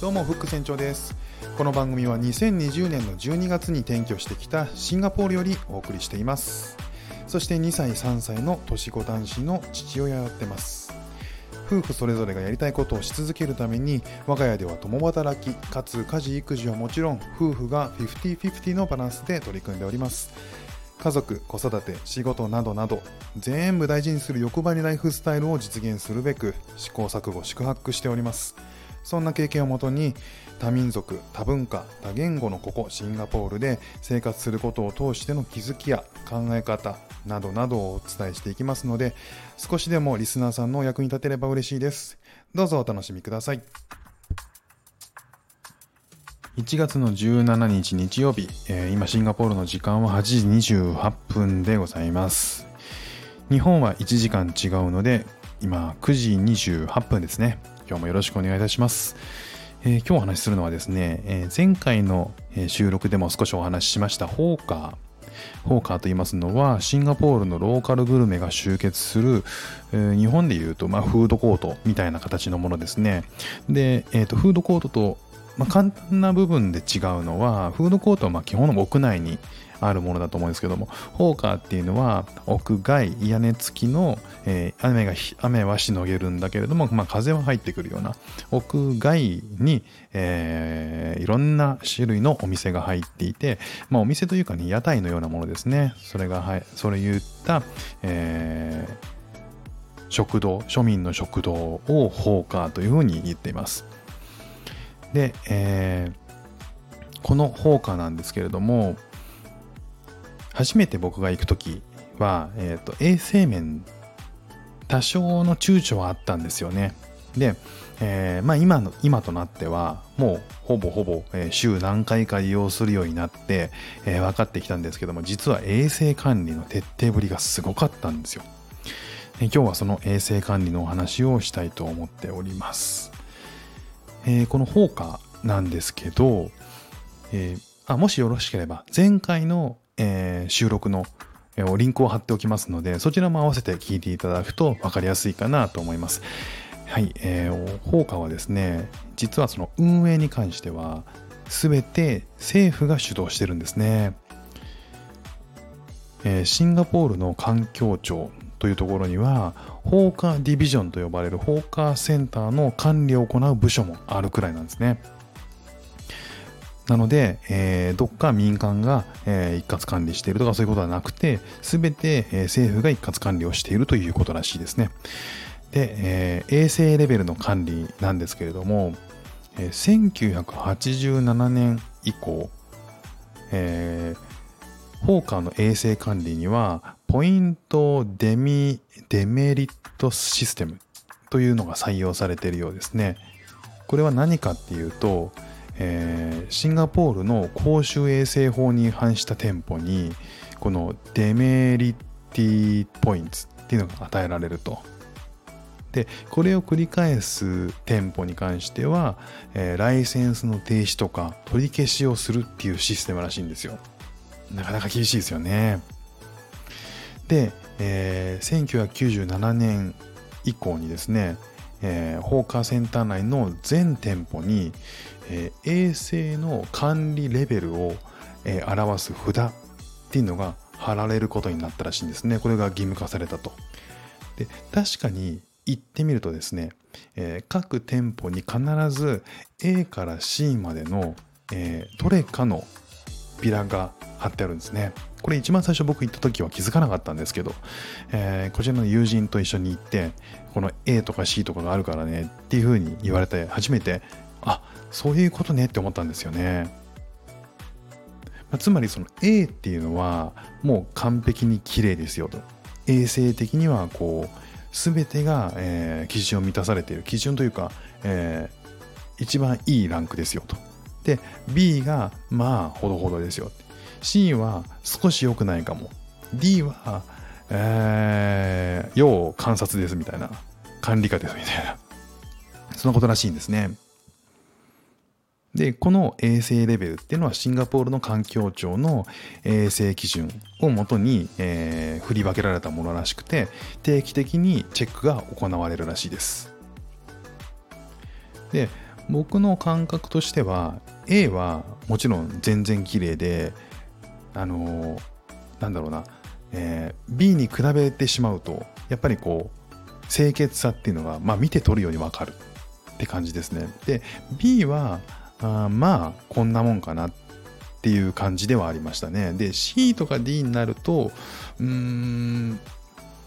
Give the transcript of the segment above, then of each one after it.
どうもフック船長です。この番組は2020年の12月に転居してきたシンガポールよりお送りしています。そして2歳3歳の年子男子の父親をやってます。夫婦それぞれがやりたいことをし続けるために我が家では共働きかつ家事育児はもちろん夫婦が50-50のバランスで取り組んでおります。家族子育て仕事などなど全部大事にする欲張りライフスタイルを実現するべく試行錯誤宿泊しております。そんな経験をもとに多民族多文化多言語のここシンガポールで生活することを通しての気づきや考え方などなどをお伝えしていきますので少しでもリスナーさんのお役に立てれば嬉しいです。どうぞお楽しみください。1月の17日日曜日、えー、今シンガポールの時間は8時28分でございます。日本は1時間違うので今9時28分ですね。今日もよろしくお願いいたします。えー、今日お話しするのはですね、えー、前回の収録でも少しお話ししましたホーカー。ホーカーと言いますのはシンガポールのローカルグルメが集結する、えー、日本でいうと、まあ、フードコートみたいな形のものですね。で、えーと、フードコートと、まあ、簡単な部分で違うのはフードコートはまあ基本の屋内にあるものだと思うんですけども、ホーカーっていうのは屋外、屋根付きの、えー、雨が、雨はしのげるんだけれども、まあ、風は入ってくるような、屋外に、えー、いろんな種類のお店が入っていて、まあ、お店というかね、屋台のようなものですね。それが、はい、それ言った、えー、食堂、庶民の食堂をホーカーというふうに言っています。で、えー、このホーカーなんですけれども、初めて僕が行く時は、えーと、衛生面多少の躊躇はあったんですよね。で、えー、まあ今の今となってはもうほぼほぼ、え、週何回か利用するようになって、えー、分かってきたんですけども実は衛生管理の徹底ぶりがすごかったんですよ。今日はその衛生管理のお話をしたいと思っております。えー、この放火なんですけど、え、あもしよろしければ前回のえー、収録のリンクを貼っておきますので、そちらも合わせて聞いていただくと分かりやすいかなと思います。はい、えー、放火はですね、実はその運営に関しては、すべて政府が主導してるんですね。えー、シンガポールの環境庁というところには、放火ディビジョンと呼ばれる放火センターの管理を行う部署もあるくらいなんですね。なので、えー、どっか民間が、えー、一括管理しているとかそういうことはなくて、すべて、えー、政府が一括管理をしているということらしいですね。で、えー、衛生レベルの管理なんですけれども、えー、1987年以降、えー、ホーカーの衛生管理には、ポイントデミデメリットシステムというのが採用されているようですね。これは何かっていうと、えー、シンガポールの公衆衛生法に違反した店舗にこのデメリティポイントっていうのが与えられると。でこれを繰り返す店舗に関しては、えー、ライセンスの停止とか取り消しをするっていうシステムらしいんですよ。なかなか厳しいですよね。で、えー、1997年以降にですね、えー、ホーカーセンター内の全店舗に、えー、衛生の管理レベルを、えー、表す札っていうのが貼られることになったらしいんですね。これが義務化されたと。で確かに行ってみるとですね、えー、各店舗に必ず A から C までの、えー、どれかのビラが貼ってあるんですね。これ一番最初僕行った時は気づかなかったんですけど、えー、こちらの友人と一緒に行って、この A とか C とかがあるからねっていうふうに言われて初めて、あ、そういうことねって思ったんですよね。まあ、つまりその A っていうのはもう完璧に綺麗ですよと。衛生的にはこう、全てが、えー、基準を満たされている。基準というか、えー、一番いいランクですよと。で、B がまあほどほどですよ。C は少し良くないかも。D は、えー、要観察ですみたいな。管理下ですみたいな。そんなことらしいんですね。で、この衛生レベルっていうのはシンガポールの環境庁の衛生基準をもとに、えー、振り分けられたものらしくて、定期的にチェックが行われるらしいです。で、僕の感覚としては A はもちろん全然綺麗であのなんだろうな、えー、B に比べてしまうとやっぱりこう清潔さっていうのが、まあ、見て取るようにわかるって感じですね。で B はあまあこんなもんかなっていう感じではありましたね。で C とか D になるとうーん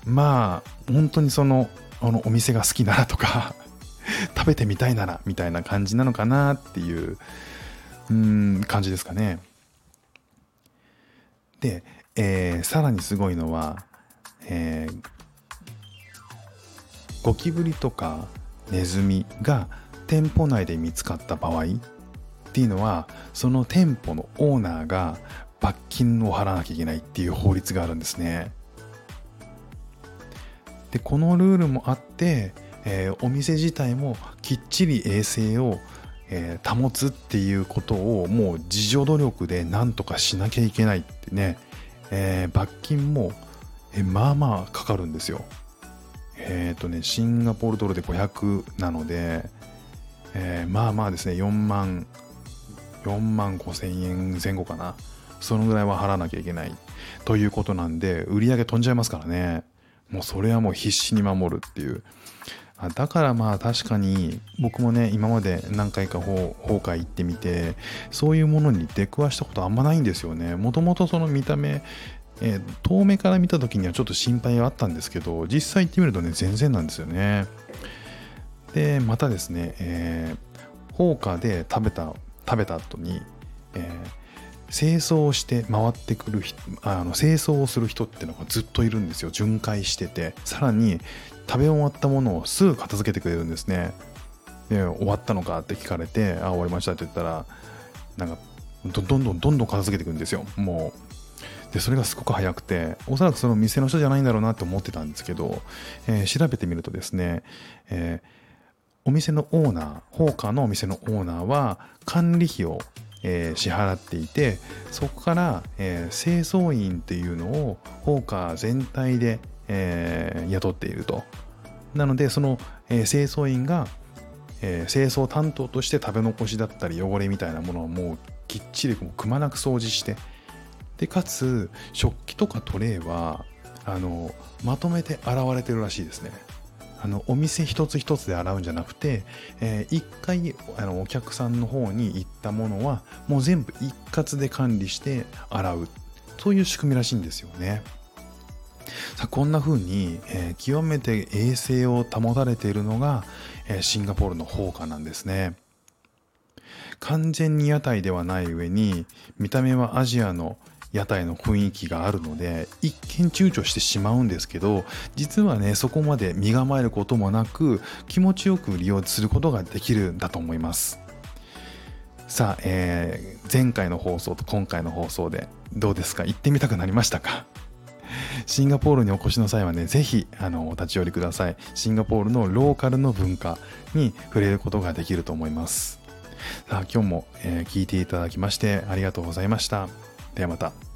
まあ本当にそのあのお店が好きならとか 食べてみたいならみたいな感じなのかなっていううん感じですかね。で、えー、さらにすごいのは、えー、ゴキブリとかネズミが店舗内で見つかった場合っていうのはその店舗のオーナーが罰金を払わなきゃいけないっていう法律があるんですね。でこのルールもあって、えー、お店自体もきっちり衛生を、えー、保つっていうことをもう自助努力で何とかしなきゃいけないっね、えー、罰金も、えまあまあかかるんですよ。えっ、とねシンガポールドルで500なので、えまあまあですね4万4万5千円前後かな。そのぐらいは払わなきゃいけない。ということなんで売り上げ飛んじゃいますからね。もうそれはもう必死に守るっていう。だからまあ確かに僕もね今まで何回か法会行ってみてそういうものに出くわしたことあんまないんですよね。もともとその見た目えー、遠目から見た時にはちょっと心配はあったんですけど実際行ってみるとね全然なんですよね。でまたですね、えー、放火で食べた食べた後に、えー、清掃して回ってくるあの清掃をする人っていうのがずっといるんですよ。巡回してて。さらに食べ終わったものをすぐ片付けてくれるんですね。で終わったのかって聞かれてあ終わりましたって言ったらなんかどんどんどんどん片付けていくんですよ。もう。でそれがすごく早くておそらくその店の人じゃないんだろうなって思ってたんですけど、えー、調べてみるとですね、えーお店のオーナー、放火のお店のオーナーは管理費を、えー、支払っていて、そこから、えー、清掃員っていうのを放火全体で、えー、雇っていると。なので、その、え清掃員が、え清掃担当として食べ残しだったり汚れみたいなものをもうきっちりくまなく掃除して、で、かつ食器とかトレーは、あの、まとめて洗われてるらしいですね。あのお店一つ一つで洗うんじゃなくて、えー、一回あのお客さんの方に行ったものはもう全部一括で管理して洗うそういう仕組みらしいんですよね。さあこんな風に、えー、極めて衛生を保たれているのが、えー、シンガポールの放火なんですね。完全に屋台ではない上に見た目はアジアの屋台の雰囲気があるので一見躊躇してしまうんですけど実はねそこまで身構えることもなく気持ちよく利用することができるんだと思いますさあ、えー、前回の放送と今回の放送でどうですか？行ってみたくなりましたか？シンガポールにお越しの際はね、ぜひあのお立ち寄りください。シンガポールのローカルの文化に触れることができると思います。さあ今日も、えー、聞いていただきましてありがとうございました。ではまた。